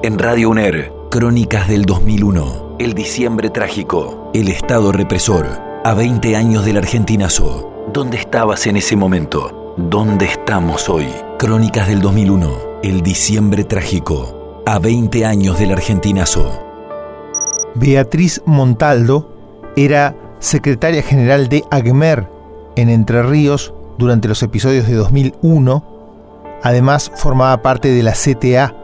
En Radio UNER, Crónicas del 2001. El diciembre trágico. El Estado represor. A 20 años del argentinazo. ¿Dónde estabas en ese momento? ¿Dónde estamos hoy? Crónicas del 2001. El diciembre trágico. A 20 años del argentinazo. Beatriz Montaldo era secretaria general de AGMER en Entre Ríos durante los episodios de 2001. Además, formaba parte de la CTA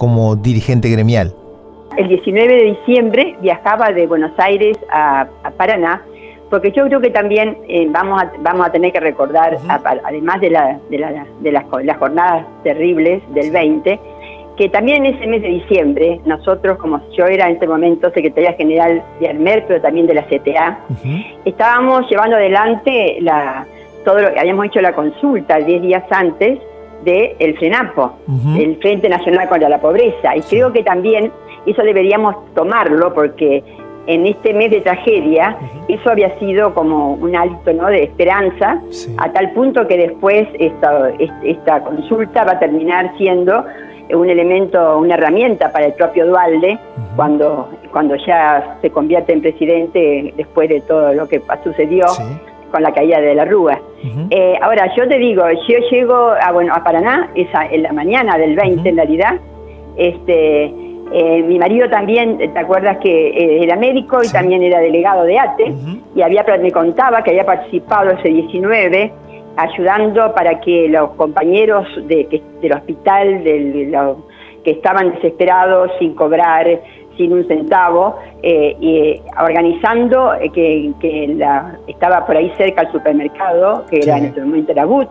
como dirigente gremial. El 19 de diciembre viajaba de Buenos Aires a, Paraná, porque yo creo que también eh, vamos, a, vamos a tener que recordar, además de, la, de, la, de las, las jornadas terribles del 20, que también en ese mes de diciembre, nosotros, como yo era en ese momento secretaria general de ARMER, pero también de la CTA, estábamos llevando adelante la, todo lo que habíamos hecho la consulta 10 días antes del el FRENAPO, el Frente Nacional contra la Pobreza. Y creo que también eso deberíamos tomarlo porque en este mes de tragedia, eso había sido como un alto ¿no? de esperanza, a tal punto que después esta, esta consulta va a terminar siendo un elemento, una herramienta para el propio Dualde cuando, cuando ya se convierte en presidente después de todo lo que sucedió con la caída de la Rúa. Eh, ahora, yo te digo, yo llego a, bueno, a Paraná, esa, en la mañana del 20 en realidad, este, eh, mi marido también, ¿te acuerdas que eh, era médico y también era delegado de ATE? Y había, me contaba que había participado ese 19 ayudando para que los compañeros de, del hospital, que estaban desesperados sin cobrar, sin un centavo, eh, y, eh, organizando eh, que, la, estaba por ahí cerca el supermercado, que era en ese momento era Gut,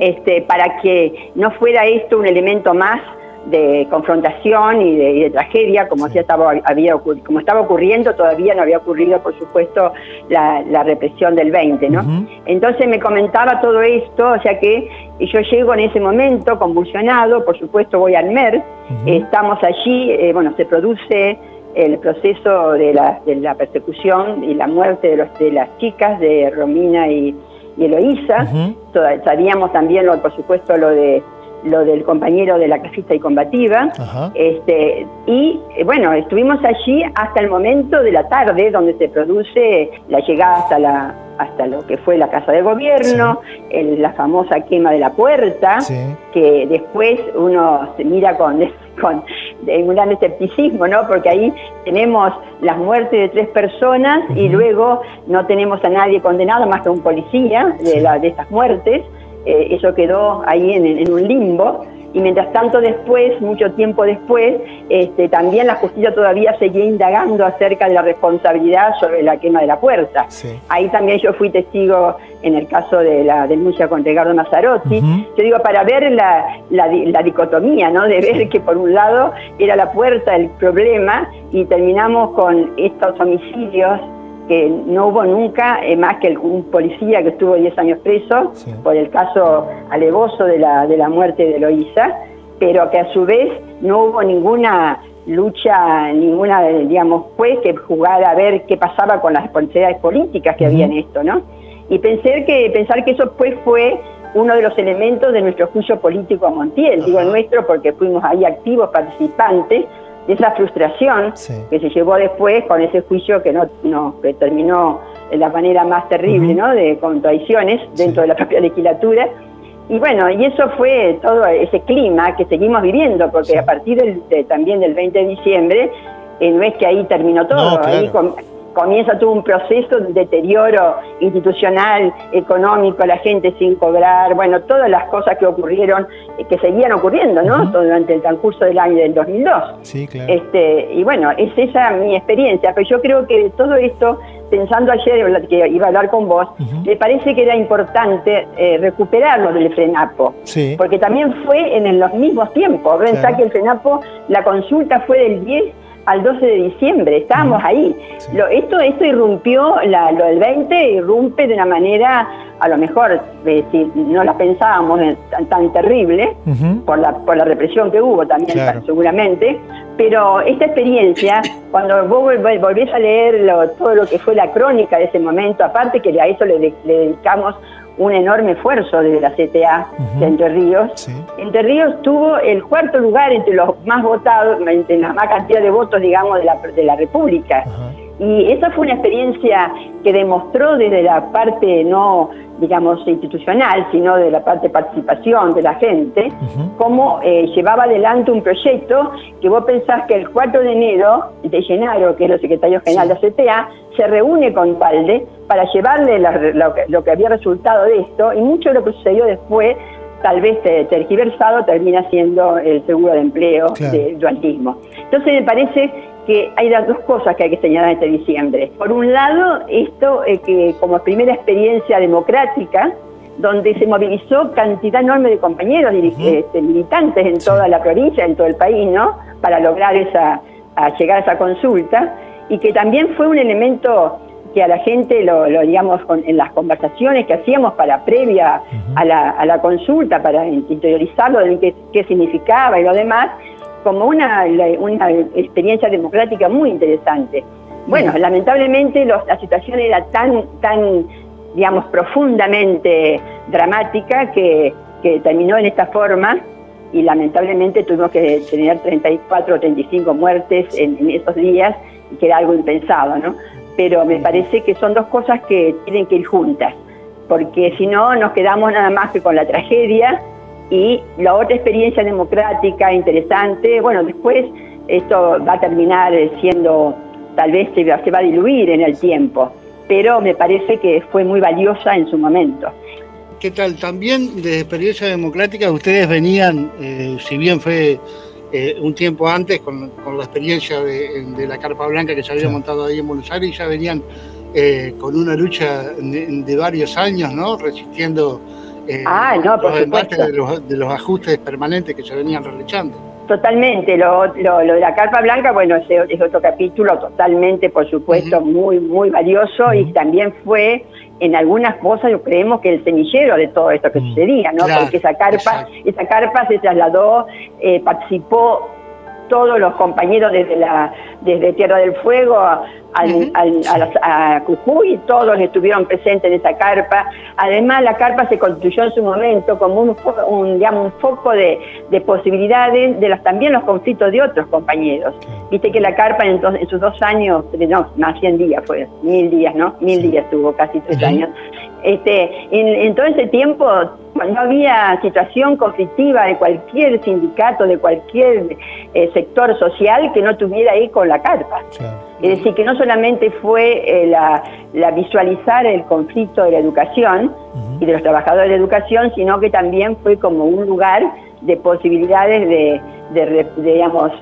este, para que no fuera esto un elemento más de confrontación y de, tragedia, como ya estaba, había como estaba ocurriendo, todavía no había ocurrido, por supuesto, la, represión del 20, ¿no? Entonces me comentaba todo esto, o sea que yo llego en ese momento convulsionado, por supuesto voy al MER, estamos allí, eh, bueno, se produce el proceso de la, de la persecución y la muerte de, los, de las chicas, de Romina y, Eloísa, sabíamos también, lo, por supuesto, lo de lo del compañero de la casista y combativa. Este, y eh, bueno, estuvimos allí hasta el momento de la tarde donde se produce la llegada hasta la hasta lo que fue la Casa de Gobierno, la famosa quema de la puerta, que después uno se mira con, con un gran escepticismo, ¿no? Porque ahí tenemos las muertes de tres personas y luego no tenemos a nadie condenado más que un policía de, la, de estas muertes. Eh, eso quedó ahí en, un limbo. Y mientras tanto después, mucho tiempo después, este, también la justicia todavía seguía indagando acerca de la responsabilidad sobre la quema de la puerta. Ahí también yo fui testigo en el caso de la denuncia contra Edgardo Mazzarotti. Yo digo, para ver la, la, dicotomía, ¿no? De ver que por un lado era la puerta el problema y terminamos con estos homicidios que no hubo nunca eh, más que un policía que estuvo 10 años preso por el caso alevoso de la, de la muerte de Eloísa, pero que a su vez no hubo ninguna lucha, ninguna, digamos, juez que jugara a ver qué pasaba con las responsabilidades políticas que había en esto, ¿no? Y pensar que, pensar que eso pues fue uno de los elementos de nuestro juicio político a Montiel, digo nuestro porque fuimos ahí activos participantes, de esa frustración que se llevó después con ese juicio que no, no que terminó de la manera más terrible, ¿no? De contradicciones dentro de la propia legislatura. Y bueno, y eso fue todo ese clima que seguimos viviendo, porque a partir del, también del 20 de diciembre, eh, no es que ahí terminó todo, ahí comienza todo un proceso de deterioro institucional, económico, la gente sin cobrar, bueno, todas las cosas que ocurrieron, eh, que seguían ocurriendo, ¿no? Durante el transcurso del año del 2002. Sí, claro. Este, y bueno, es esa mi experiencia, pero yo creo que todo esto, pensando ayer que iba a hablar con vos, me parece que era importante eh, recuperarlo del FRENAPO, sí. porque también fue en los mismos tiempos. Pensá que el FRENAPO, la consulta fue del 10 al 12 de diciembre, estábamos ahí. Lo, esto, esto irrumpió, lo del 20 irrumpe de una manera, a lo mejor, eh, si no la pensábamos tan, terrible, por, la, por la represión que hubo también, seguramente, pero esta experiencia, cuando vos volvés a leer todo lo que fue la crónica de ese momento, aparte que a eso le, dedicamos un enorme esfuerzo desde la CTA de Entre Ríos. Entre Ríos tuvo el cuarto lugar entre los más votados, entre la más cantidad de votos, digamos, de la, de la República. Y esa fue una experiencia que demostró desde la parte no, digamos, institucional, sino de la parte de participación de la gente, cómo eh, llevaba adelante un proyecto que vos pensás que el 4 de enero, de Llenaro, que es el secretario general de la CTA, se reúne con Valde para llevarle lo, que, había resultado de esto y mucho de lo que sucedió después tal vez tergiversado termina siendo el seguro de empleo del dualismo. Entonces me parece que hay las dos cosas que hay que señalar este diciembre. Por un lado, esto eh, que como primera experiencia democrática, donde se movilizó cantidad enorme de compañeros este, militantes en toda la provincia, en todo el país, ¿no? Para lograr esa, llegar a esa consulta, y que también fue un elemento que a la gente lo, digamos en las conversaciones que hacíamos para previa a, la, consulta para interiorizarlo de qué significaba y lo demás como una, una experiencia democrática muy interesante. Bueno, lamentablemente la situación era tan, tan, digamos, profundamente dramática que, terminó en esta forma y lamentablemente tuvimos que tener 34 o 35 muertes en, en, esos días, que era algo impensado, ¿no? Pero me parece que son dos cosas que tienen que ir juntas, porque si no nos quedamos nada más que con la tragedia y la otra experiencia democrática interesante, bueno, después esto va a terminar siendo, tal vez se va, a diluir en el tiempo, pero me parece que fue muy valiosa en su momento. ¿Qué tal? También de experiencia democrática ustedes venían, eh, si bien fue eh, un tiempo antes con, la experiencia de, la Carpa Blanca que se había montado ahí en Buenos Aires, ya venían eh, con una lucha de, de, varios años, ¿no? Resistiendo eh, ah, no, por supuesto. De los, de los ajustes permanentes que se venían realizando. Totalmente, lo, lo, de la carpa blanca, bueno, es, es otro capítulo totalmente, por supuesto, muy, muy valioso y también fue en algunas cosas, yo creemos que el semillero de todo esto que sucedía, ¿no? Porque esa carpa, esa carpa se trasladó, eh, participó todos los compañeros desde la desde Tierra del Fuego a, Cujuy, todos estuvieron presentes en esa carpa. Además, la carpa se construyó en su momento como un, un, digamos, un foco de, posibilidades de los, también los conflictos de otros compañeros. Viste que la carpa en, en, sus dos años, no, más 100 días fue, mil días, ¿no? Mil días tuvo, casi tres años. Este, en, todo ese tiempo no había situación conflictiva de cualquier sindicato, de cualquier eh, sector social que no tuviera ahí con la carpa. Es decir, que no solamente fue eh, la, visualizar el conflicto de la educación y de los trabajadores de educación, sino que también fue como un lugar de posibilidades de, de, digamos,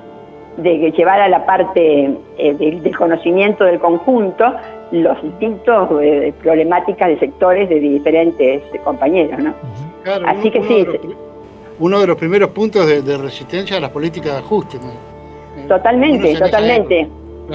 de llevar a la parte eh, del, conocimiento del conjunto los distintos eh, problemáticas de sectores de diferentes compañeros, ¿no? Así que sí. uno de los primeros puntos de, resistencia a las políticas de ajuste. Totalmente, totalmente.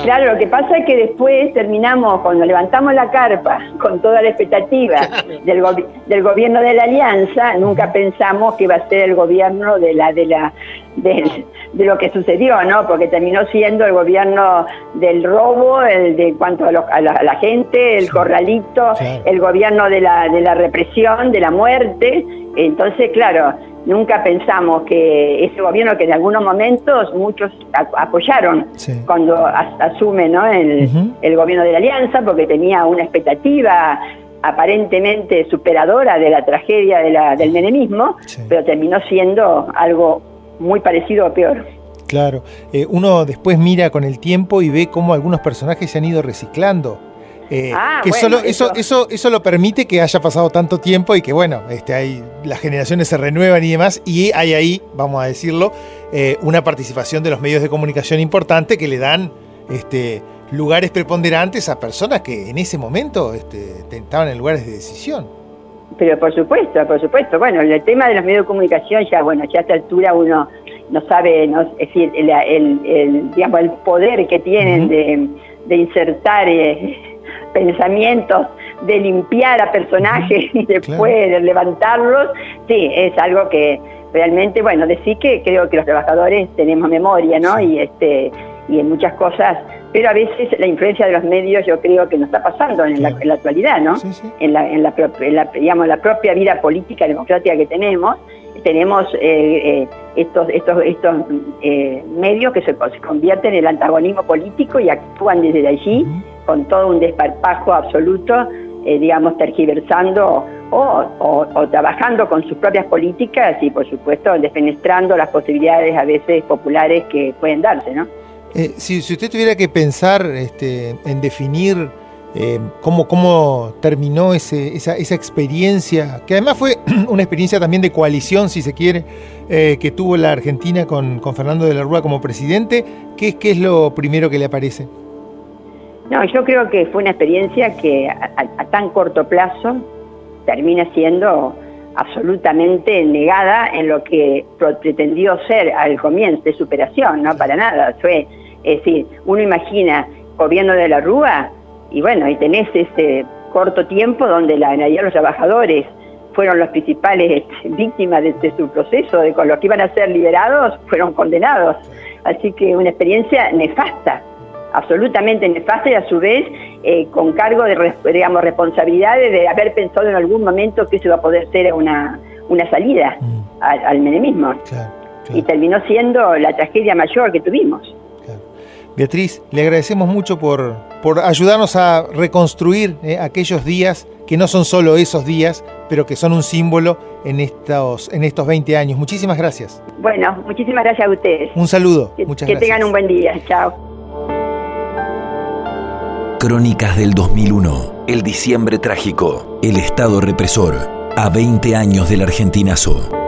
Claro. lo que pasa es que después terminamos, cuando levantamos la carpa con toda la expectativa del, del gobierno de la Alianza, nunca pensamos que iba a ser el gobierno de la de la de, lo que sucedió, ¿no? Porque terminó siendo el gobierno del robo, el de cuanto a, la, gente, el corralito, el gobierno de la, de la represión, de la muerte. Entonces, claro, nunca pensamos que ese gobierno que en algunos momentos muchos apoyaron cuando asume ¿no? el, el, gobierno de la alianza porque tenía una expectativa aparentemente superadora de la tragedia de la, del menemismo, pero terminó siendo algo muy parecido o peor. Claro, eh, uno después mira con el tiempo y ve cómo algunos personajes se han ido reciclando. Eh, ah, que solo eso, eso, eso lo permite que haya pasado tanto tiempo y que bueno, este, hay, las generaciones se renuevan y demás, y hay ahí, vamos a decirlo, eh, una participación de los medios de comunicación importante que le dan este, lugares preponderantes a personas que en ese momento este, estaban en lugares de decisión. Pero por supuesto, por supuesto. Bueno, el tema de los medios de comunicación ya, bueno, ya a esta altura uno no sabe, no, es decir, el, digamos, el poder que tienen de, insertar eh, pensamientos, de limpiar a personajes y después de levantarlos, sí, es algo que realmente, bueno, decir que creo que los trabajadores tenemos memoria, ¿no? Y este y en muchas cosas, pero a veces la influencia de los medios yo creo que no está pasando en, la, actualidad, ¿no? En, la, en, la, digamos, la propia vida política democrática que tenemos, tenemos eh, eh, estos, estos, estos eh, medios que se, convierten en el antagonismo político y actúan desde allí con todo un desparpajo absoluto, digamos, tergiversando o, trabajando con sus propias políticas y, por supuesto, defenestrando las posibilidades a veces populares que pueden darse, ¿no? Eh, si, usted tuviera que pensar este, en definir eh, cómo, terminó esa, experiencia, que además fue una experiencia también de coalición, si se quiere, eh, que tuvo la Argentina con, Fernando de la Rúa como presidente, ¿qué, ¿qué es lo primero que le aparece? No, yo creo que fue una experiencia que a, tan corto plazo termina siendo absolutamente negada en lo que pretendió ser al comienzo de superación, no para nada. Fue es decir, uno imagina gobierno de la Rúa y bueno, y tenés ese corto tiempo donde la de los trabajadores fueron los principales víctimas de, su proceso, de con los que iban a ser liberados, fueron condenados. Así que una experiencia nefasta, absolutamente nefasta y a su vez eh, con cargo de digamos, responsabilidades de haber pensado en algún momento que eso iba a poder ser una, una salida mm. al, menemismo. Y terminó siendo la tragedia mayor que tuvimos. Beatriz, le agradecemos mucho por, por ayudarnos a reconstruir eh, aquellos días que no son solo esos días, pero que son un símbolo en estos, en estos 20 años. Muchísimas gracias. Bueno, muchísimas gracias a ustedes. Un saludo. Que, Muchas que tengan un buen día. Chao. Crónicas del 2001. El diciembre trágico. El Estado represor. A 20 años del argentinazo.